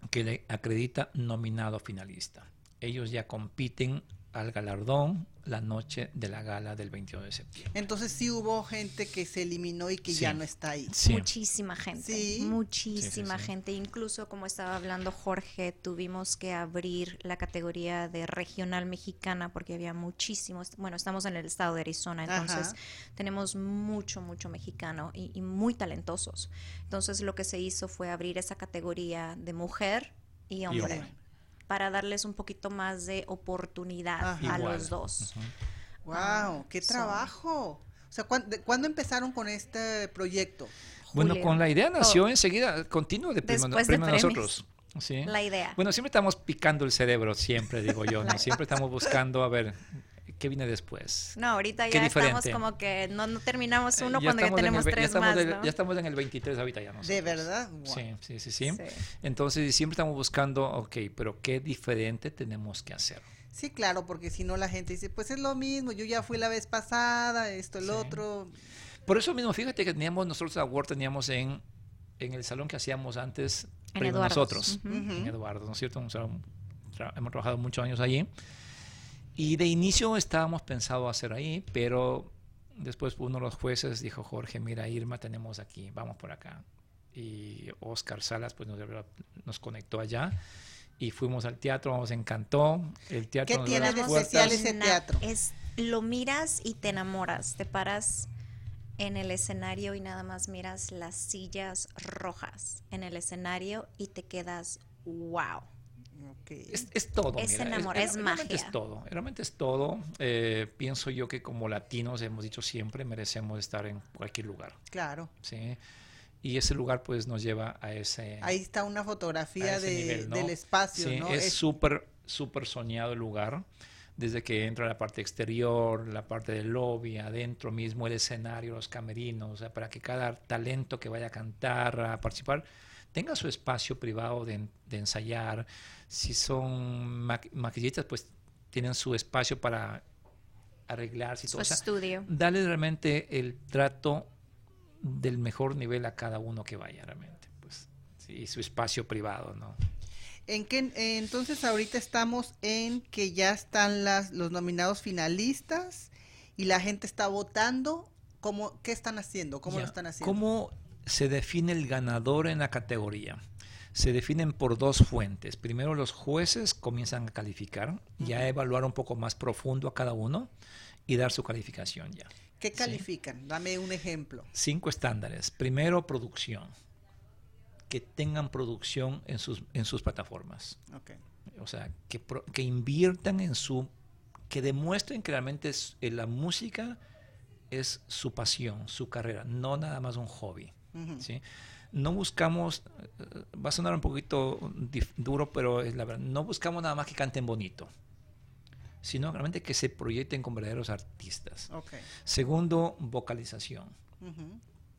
que le acredita nominado finalista. Ellos ya compiten al galardón la noche de la gala del 21 de septiembre. Entonces sí hubo gente que se eliminó y que ya no está ahí. Muchísima gente, muchísima gente. Incluso como estaba hablando Jorge, tuvimos que abrir la categoría de regional mexicana porque había muchísimos, bueno, estamos en el estado de Arizona, entonces tenemos mucho, mucho mexicano y, muy talentosos. Entonces lo que se hizo fue abrir esa categoría de mujer y hombre para darles un poquito más de oportunidad a los dos. ¡Wow! ¡Qué trabajo! O sea, ¿cuándo, empezaron con este proyecto? Bueno, con la idea nació enseguida, continuo de, Después de nosotros. ¿sí? La idea. Bueno, siempre estamos picando el cerebro, siempre digo yo, ¿no? siempre estamos buscando, a ver, ¿Qué viene después? No, ahorita ya estamos como que no, terminamos uno cuando ya tenemos tres más, Ya estamos en el 23 ahorita ya, ¿no? ¿De verdad? Sí, sí, sí, sí, Entonces siempre estamos buscando, ok, pero ¿qué diferente tenemos que hacer? Sí, claro, porque si no la gente dice, pues es lo mismo, yo ya fui la vez pasada, esto, el otro. Por eso mismo, fíjate que teníamos, nosotros Award teníamos en, en el salón que hacíamos antes, en nosotros, en Eduardo, ¿no es cierto? hemos trabajado muchos años allí. Y de inicio estábamos pensado hacer ahí, pero después uno de los jueces dijo, Jorge, mira, Irma tenemos aquí, vamos por acá. Y Oscar Salas pues nos, nos conectó allá y fuimos al teatro, nos encantó. El teatro ¿Qué tiene de especial ese teatro? Es, lo miras y te enamoras, te paras en el escenario y nada más miras las sillas rojas en el escenario y te quedas wow. Es, todo. Es enamorar, es, magia. Es todo, realmente es todo. Eh, pienso yo que como latinos, hemos dicho siempre, merecemos estar en cualquier lugar. Claro. Sí. Y ese lugar pues nos lleva a ese... Ahí está una fotografía de, del espacio, sí, Es súper, súper soñado el lugar. Desde que entra la parte exterior, la parte del lobby, adentro mismo, el escenario, los camerinos, para que cada talento que vaya a cantar, a participar, tenga su espacio privado de, de ensayar, si son maquillistas, pues tienen su espacio para arreglarse y todo. Su estudio. Dale realmente el trato del mejor nivel a cada uno que vaya realmente, pues, sí, su espacio privado, ¿no? En que entonces ahorita estamos en que ya están las, los nominados finalistas y la gente está votando. ¿Cómo, ¿Qué están haciendo? ¿Cómo lo están haciendo? ¿Cómo se define el ganador en la categoría? se definen por dos fuentes. Primero los jueces comienzan a calificar, ya a evaluar un poco más profundo a cada uno y dar su calificación ya. ¿Qué califican? Dame un ejemplo. Cinco estándares. Primero, producción. Que tengan producción en sus, en sus plataformas. O sea, que, que inviertan en su... que demuestren que realmente es, eh, la música es su pasión, su carrera, no nada más un hobby. ¿Sí? no buscamos, va a sonar un poquito duro, pero es la verdad, no buscamos nada más que canten bonito, sino realmente que se proyecten con verdaderos artistas. Segundo, vocalización.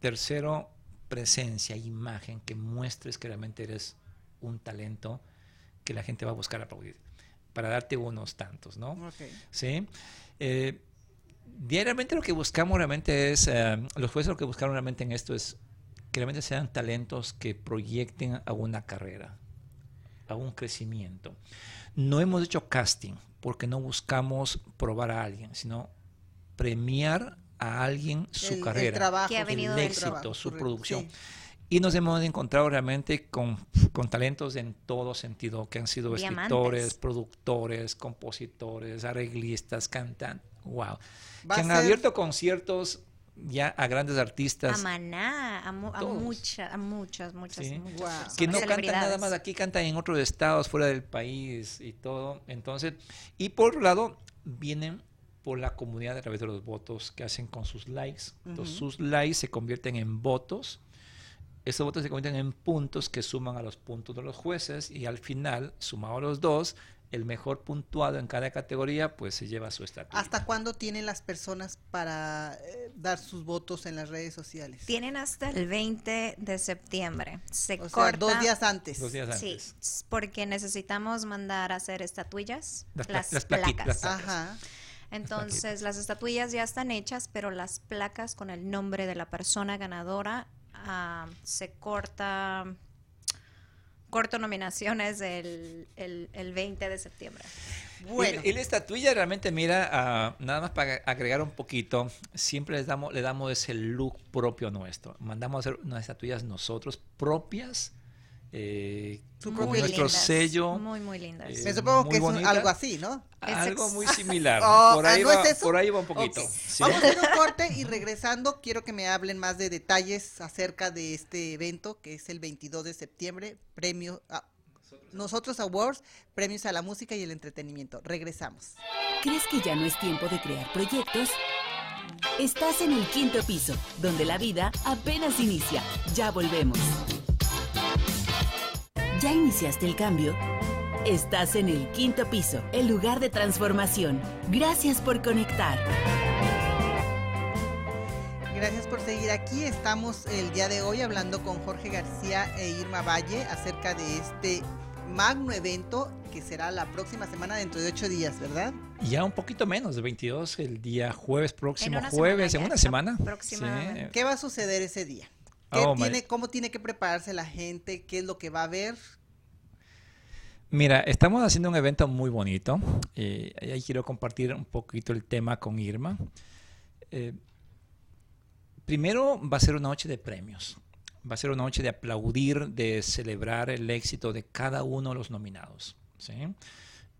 Tercero, presencia, imagen, que muestres que realmente eres un talento que la gente va a buscar aplaudir, para darte unos tantos, ¿no? Sí. Eh, diariamente lo que buscamos realmente es, eh, los jueces lo que buscaron realmente en esto es que realmente sean talentos que proyecten a una carrera, a un crecimiento. No hemos hecho casting porque no buscamos probar a alguien, sino premiar a alguien su carrera, el, trabajo, el éxito, su producción. Y nos hemos encontrado realmente con, con, talentos en todo sentido, que han sido escritores, productores, compositores, arreglistas, cantantes. ¡Wow! Que han abierto conciertos ya a grandes artistas. A Maná, a, muchas, a muchas, muchas, Que no cantan nada más aquí, cantan en otros estados, fuera del país y todo. Entonces, y por otro lado, vienen por la comunidad a través de los votos que hacen con sus likes. Entonces, sus likes se convierten en votos. Esos votos se convierten en puntos que suman a los puntos de los jueces y al final, sumado a los dos, el mejor puntuado en cada categoría, pues se lleva su estatus. ¿Hasta cuándo tienen las personas para eh, dar sus votos en las redes sociales? Tienen hasta el 20 de septiembre. Se o Sea, dos días antes. Dos días antes. Sí, porque necesitamos mandar a hacer estatuillas, las, placas. Ajá. Entonces, las estatuillas ya están hechas, pero las placas con el nombre de la persona ganadora ah, se corta corto nominaciones el, el, 20 de septiembre. Bueno. Y, la estatuilla realmente, mira, ah, nada más para agregar un poquito, siempre les damos, le damos ese look propio nuestro. Mandamos a hacer unas estatuillas nosotros propias eh, nuestro sello. Muy, muy lindas. Eh, Me supongo que es algo así, ¿no? Algo muy similar. Oh, por, ahí va, por ahí va un poquito. Vamos a hacer un corte y regresando quiero que me hablen más de detalles acerca de este evento que es el 22 de septiembre, premio a nosotros Awards, premios a la música y el entretenimiento. Regresamos. ¿Crees que ya no es tiempo de crear proyectos? Estás en el quinto piso, donde la vida apenas inicia. Ya volvemos. ¿Ya iniciaste el cambio? Estás en el quinto piso, el lugar de transformación. Gracias por conectar. Gracias por seguir aquí. Estamos el día de hoy hablando con Jorge García e Irma Valle acerca de este magno evento que será la próxima semana dentro de ocho días, ¿verdad? Ya un poquito menos, de 22, el día jueves próximo, jueves, en una semana. ¿Qué va a suceder ese día? Oh, tiene, ¿Cómo tiene que prepararse la gente? ¿Qué es lo que va a ver? Mira, estamos haciendo un evento muy bonito. y ahí quiero compartir un poquito el tema con Irma. Eh, primero va a ser una noche de premios. Va a ser una noche de aplaudir, de celebrar el éxito de cada uno de los nominados. ¿sí?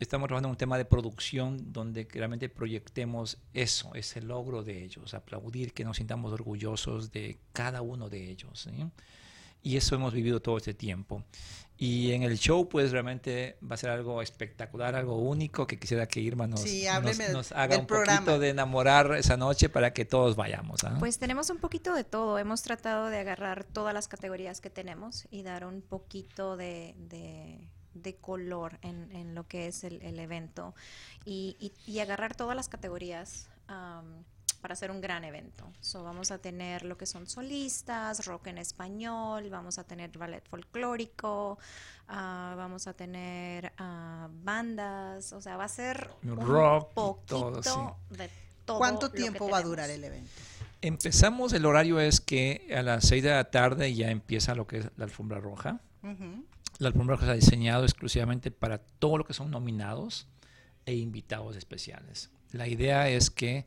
Estamos trabajando en un tema de producción donde realmente proyectemos eso, ese logro de ellos, aplaudir que nos sintamos orgullosos de cada uno de ellos. Y eso hemos vivido todo este tiempo. Y en el show, pues realmente va a ser algo espectacular, algo único, que quisiera que Irma nos, nos, haga un poquito de enamorar esa noche para que todos vayamos. ¿ah? Pues tenemos un poquito de todo. Hemos tratado de agarrar todas las categorías que tenemos y dar un poquito de de color en, en lo que es el, evento y, y, agarrar todas las categorías para hacer un gran evento. So, vamos a tener lo que son solistas, rock en español, vamos a tener ballet folclórico, ah, vamos a tener uh, bandas, o sea, va a ser un rock, de todo. ¿Cuánto tiempo va a durar el evento? Empezamos, el horario es que a las 6 de la tarde ya empieza lo que es la alfombra roja. La alfombra roja ha diseñado exclusivamente para todo lo que son nominados e invitados especiales. La idea es que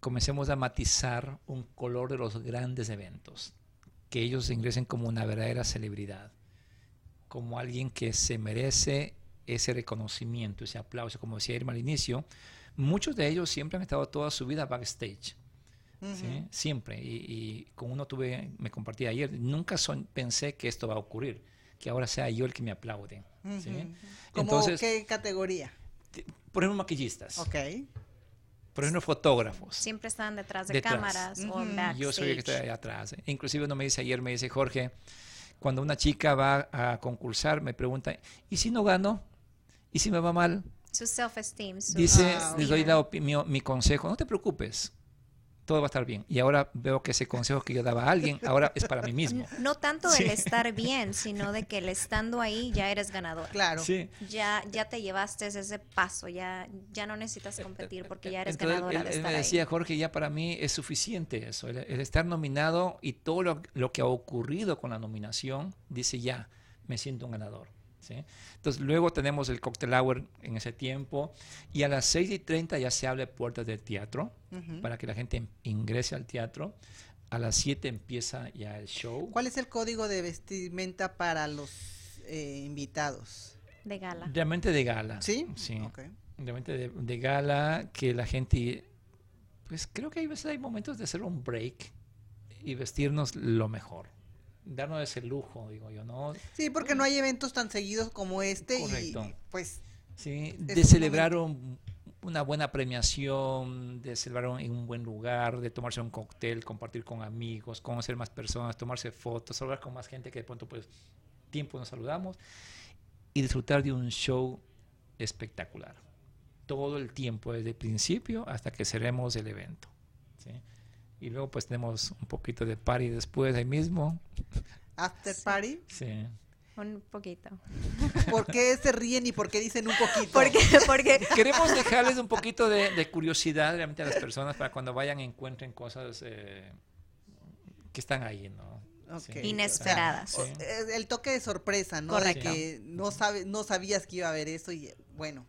comencemos a matizar un color de los grandes eventos, que ellos ingresen como una verdadera celebridad, como alguien que se merece ese reconocimiento, ese aplauso. Como decía Irma al inicio, muchos de ellos siempre han estado toda su vida backstage. Siempre. Y, con uno tuve, me compartí ayer, nunca pensé que esto va a ocurrir que ahora sea yo el que me aplaude. Entonces, qué categoría? Por ejemplo, maquillistas. Ok. Por ejemplo, fotógrafos. Siempre están detrás de cámaras o backstage. Yo soy el que estoy ahí atrás. ¿eh? Inclusive uno me dice ayer, me dice, Jorge, cuando una chica va a concursar, me pregunta, ¿y si no gano? ¿Y si me va mal? Su self-esteem. Dice, les doy mi consejo, no te preocupes todo va a estar bien. Y ahora veo que ese consejo que yo daba a alguien, ahora es para mí mismo. No tanto el estar bien, sino de que el estando ahí ya eres ganador. Claro. Sí. Ya, ya te llevaste ese paso, ya, ya no necesitas competir porque ya eres ganadora de él, estar me decía, Jorge, ya para mí es suficiente eso, el, estar nominado y todo lo, lo que ha ocurrido con la nominación, dice ya, me siento un ganador. Entonces luego tenemos el cocktail hour en ese tiempo y a las 6 y 30 ya se abre puertas del teatro para que la gente ingrese al teatro. A las 7 empieza ya el show. ¿Cuál es el código de vestimenta para los eh, invitados? De gala. Realmente de gala. ¿Sí? Sí. Realmente de, de, gala que la gente, pues creo que hay veces hay momentos de hacer un break y vestirnos lo mejor darnos ese lujo, digo yo, ¿no? Sí, porque no hay eventos tan seguidos como este y pues... Sí, de celebrar una buena premiación, de celebrar en un buen lugar, de tomarse un cóctel, compartir con amigos, conocer más personas, tomarse fotos, hablar con más gente que de pronto pues tiempo nos saludamos y disfrutar de un show espectacular. Todo el tiempo, desde el principio hasta que cerremos el evento. ¿sí? Y luego pues tenemos un poquito de party después ahí mismo. After party. Sí. Un poquito. ¿Por qué se ríen y por qué dicen un poquito? Porque, porque... Queremos dejarles un poquito de, curiosidad realmente a las personas para cuando vayan encuentren cosas eh, que están ahí, ¿no? Inesperadas. El toque de sorpresa, ¿no? Correcto. De que no, sabe, no sabías que iba a haber eso y bueno,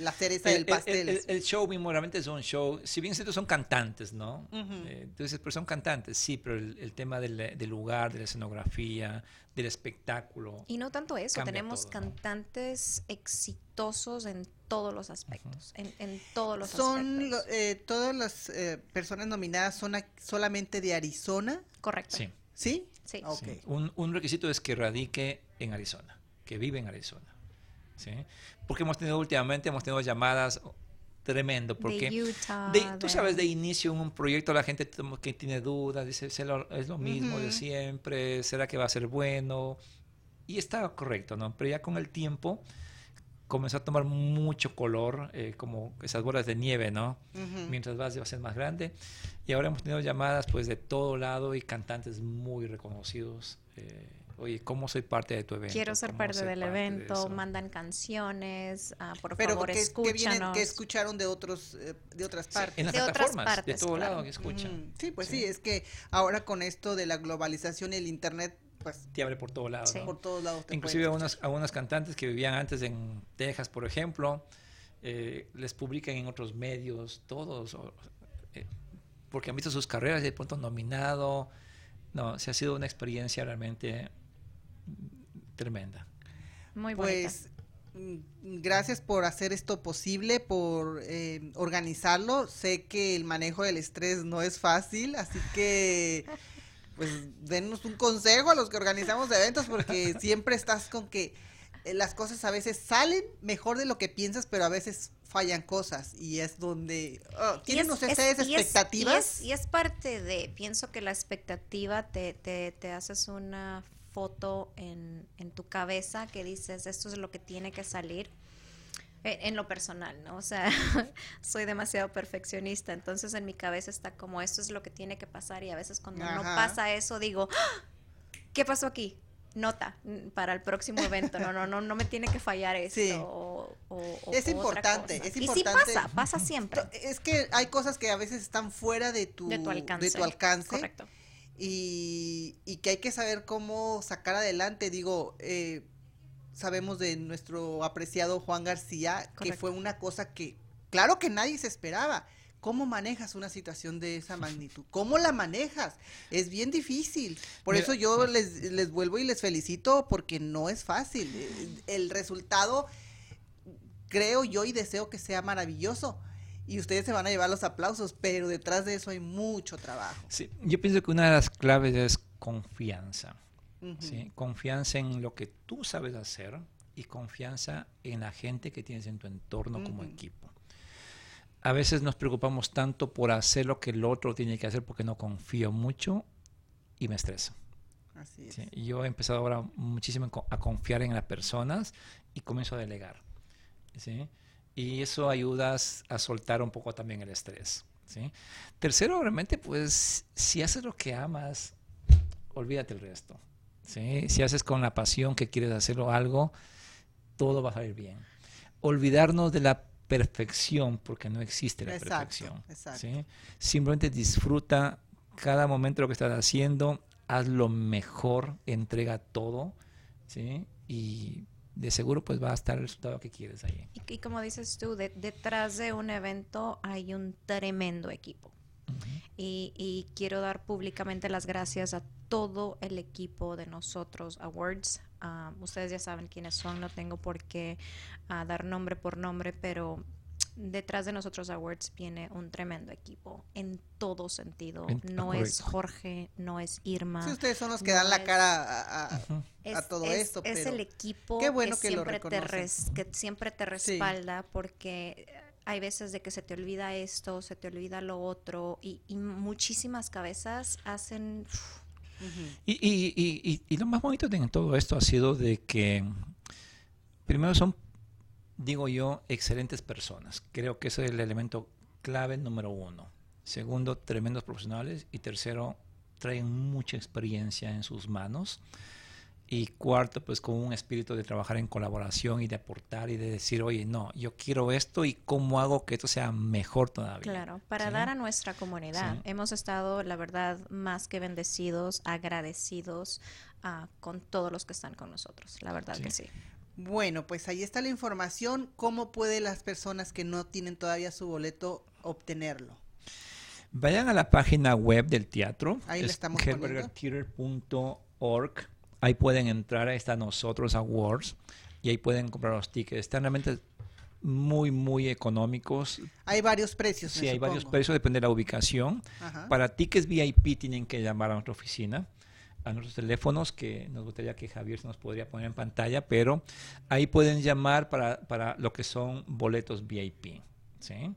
la cereza del pastel. El, show mismo realmente es un show, si bien cierto son cantantes, ¿no? Eh, entonces, pero son cantantes, sí, pero el, tema del, lugar, de la escenografía, del espectáculo. Y no tanto eso, tenemos cantantes exitosos en todos los aspectos, en, todos los son aspectos. Eh, todas las eh, personas nominadas son solamente de Arizona. Correcto. Sí. ¿Sí? Sí. Un, un requisito es que radique en Arizona, que vive en Arizona. ¿Sí? Porque hemos tenido últimamente, hemos tenido llamadas tremendo, porque tú sabes, de inicio en un proyecto la gente que tiene dudas, dice, es lo, mismo de siempre, ¿será que va a ser bueno? Y está correcto, ¿no? Pero ya con el tiempo comenzó a tomar mucho color, eh, como esas bolas de nieve, ¿no? Mientras vas va a ser más grande. Y ahora hemos tenido llamadas pues de todo lado y cantantes muy reconocidos. Eh, oye, ¿cómo soy parte de tu evento? Quiero ser parte del evento, mandan canciones, uh, por Pero favor, que, escúchanos. Que, escucharon de otros eh, de otras partes. en las de plataformas, otras partes, de todo lado que escuchan. sí, pues sí. es que ahora con esto de la globalización y el internet, pues... Te abre por todos lados, Por todos lados. Inclusive algunas, algunas cantantes que vivían antes en Texas, por ejemplo, eh, les publican en otros medios, todos, eh, porque han visto sus carreras y de pronto nominado. No, se ha sido una experiencia realmente tremenda. Muy Pues mm, gracias por hacer esto posible, por eh, organizarlo. Sé que el manejo del estrés no es fácil, así que pues denos un consejo a los que organizamos eventos porque siempre estás con que eh, las cosas a veces salen mejor de lo que piensas, pero a veces fallan cosas y es donde oh, tienen ustedes expectativas y es, parte de pienso que la expectativa te, te, te haces una foto en, en, tu cabeza que dices, esto es lo que tiene que salir. E, en, lo personal, ¿no? O sea, soy demasiado perfeccionista, entonces en mi cabeza está como, esto es lo que tiene que pasar y a veces cuando no pasa eso digo, ¡Ah! ¿qué pasó aquí? Nota para el próximo evento, no, no, no, no me tiene que fallar esto. es importante, es importante. Y sí pasa, pasa siempre. Es que hay cosas que a veces están fuera de tu, de tu alcance. De tu alcance. Correcto y, que hay que saber cómo sacar adelante. Digo, eh, sabemos de nuestro apreciado Juan García, que fue una cosa que, claro que nadie se esperaba. ¿Cómo manejas una situación de esa magnitud? ¿Cómo la manejas? Es bien difícil. Por eso yo les, les vuelvo y les felicito porque no es fácil. El resultado, creo yo y deseo que sea maravilloso y ustedes se van a llevar los aplausos, pero detrás de eso hay mucho trabajo. Sí, yo pienso que una de las claves es confianza. ¿sí? Confianza en lo que tú sabes hacer y confianza en la gente que tienes en tu entorno como equipo. A veces nos preocupamos tanto por hacer lo que el otro tiene que hacer porque no confío mucho y me estreso. Así es. Yo he empezado ahora muchísimo a confiar en las personas y comienzo a delegar. ¿sí? Y eso ayuda a soltar un poco también el estrés. ¿sí? Tercero, realmente, pues, si haces lo que amas, olvídate el resto. ¿sí? Si haces con la pasión que quieres hacerlo algo, todo va a salir bien. Olvidarnos de la perfección, porque no existe la perfección. ¿sí? Simplemente disfruta cada momento de lo que estás haciendo, haz lo mejor, entrega todo, ¿sí? Y de seguro pues va a estar el resultado que quieres ahí. Y, como dices tú, detrás de un evento hay un tremendo equipo. y, quiero dar públicamente las gracias a todo el equipo de nosotros, Awards. Ah, ustedes ya saben quiénes son, no tengo por qué ah, dar nombre por nombre, pero detrás de nosotros Awards viene un tremendo equipo en todo sentido. no es Jorge, no es Irma. Sí, ustedes son los que dan la cara a, todo esto. Es el equipo que, siempre te que siempre te respalda porque hay veces de que se te olvida esto, se te olvida lo otro y, muchísimas cabezas hacen... y, y, y, lo más bonito de todo esto ha sido de que primero son digo yo, excelentes personas. Creo que ese es el elemento clave número uno. Segundo, tremendos profesionales. Y tercero, traen mucha experiencia en sus manos. Y cuarto, pues con un espíritu de trabajar en colaboración y de aportar y de decir, oye, no, yo quiero esto y cómo hago que esto sea mejor todavía. Claro, para dar a nuestra comunidad. Hemos estado, la verdad, más que bendecidos, agradecidos ah, con todos los que están con nosotros. La verdad que sí. Bueno, pues ahí está la información. ¿Cómo pueden las personas que no tienen todavía su boleto obtenerlo? Vayan a la página web del teatro. Ahí le estamos org. Ahí pueden entrar, ahí están nosotros Awards y ahí pueden comprar los tickets. Están realmente muy, muy económicos. Hay varios precios. Sí, hay varios precios, depende de la ubicación. Para tickets VIP tienen que llamar a nuestra oficina a nuestros teléfonos, que nos gustaría que Javier se nos podría poner en pantalla, pero ahí pueden llamar para, para lo que son boletos VIP. ¿sí?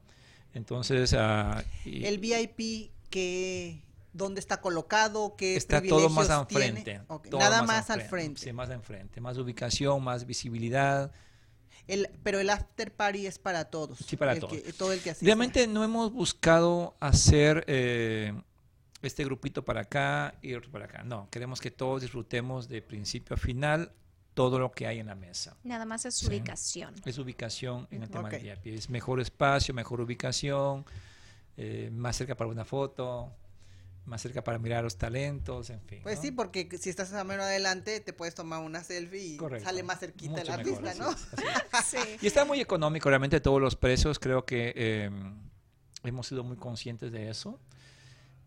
Entonces... Uh, el VIP que... ¿Dónde está colocado? ¿Qué está todo más al frente. Nada más, al frente. Sí, más enfrente. Más ubicación, más visibilidad. El, pero el after party es para todos. Sí, para todos. todo el que Realmente no hemos buscado hacer eh, este grupito para acá y otro para acá. No, queremos que todos disfrutemos de principio a final todo lo que hay en la mesa. Nada más es ubicación. Es ubicación en el tema de VIP. Es mejor espacio, mejor ubicación, eh, más cerca para una foto, más cerca para mirar los talentos, en fin. Pues sí, porque si estás a menos adelante te puedes tomar una selfie y sale más cerquita la vista, ¿no? sí. Y está muy económico, realmente todos los precios, creo que eh, hemos sido muy conscientes de eso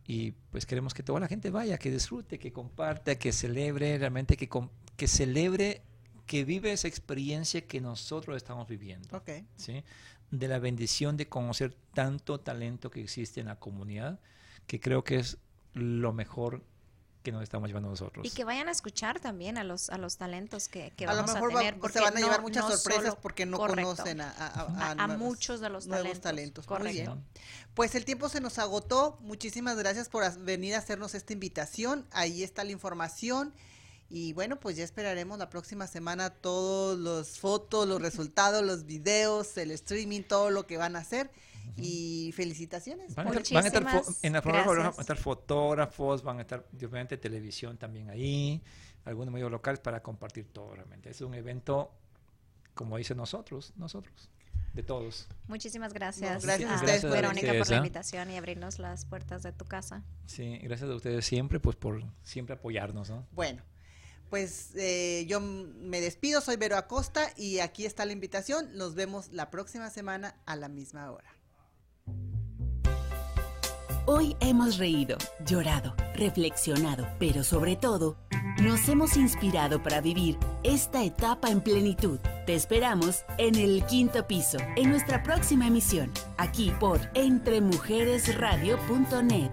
y pues queremos que toda la gente vaya, que disfrute, que comparta, que celebre, realmente que, que celebre, que vive esa experiencia que nosotros estamos viviendo. ¿sí? De la bendición de conocer tanto talento que existe en la comunidad, que creo que es lo mejor que nos estamos llevando nosotros. Y que vayan a escuchar también a los a los talentos que, que vamos a, lo mejor porque se van a llevar muchas sorpresas porque no conocen a, a, muchos de los nuevos talentos. Correcto. Pues el tiempo se nos agotó. Muchísimas gracias por venir a hacernos esta invitación. Ahí está la información. Y bueno, pues ya esperaremos la próxima semana todos los fotos, los resultados, los videos, el streaming, todo lo que van a hacer y felicitaciones. Van a, estar, en la programa van a estar fotógrafos, van a estar obviamente televisión también ahí, algunos medios locales para compartir todo realmente. Es un evento, como dicen nosotros, nosotros, de todos. Muchísimas gracias. gracias, a ustedes, Verónica, por la invitación y abrirnos las puertas de tu casa. Sí, gracias a ustedes siempre, pues por siempre apoyarnos, ¿no? Bueno pues eh, yo me despido, soy Vero Acosta y aquí está la invitación. Nos vemos la próxima semana a la misma hora. Hoy hemos reído, llorado, reflexionado, pero sobre todo, nos hemos inspirado para vivir esta etapa en plenitud. Te esperamos en el quinto piso, en nuestra próxima emisión, aquí por entremujeresradio.net.